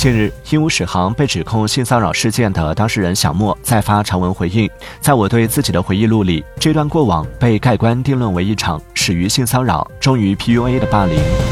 近日鹦鹉史航被指控性骚扰事件的当事人小莫再发长文回应。在我对自己的回忆录里这段过往被盖棺定论为一场始于性骚扰终于 pua 的霸凌。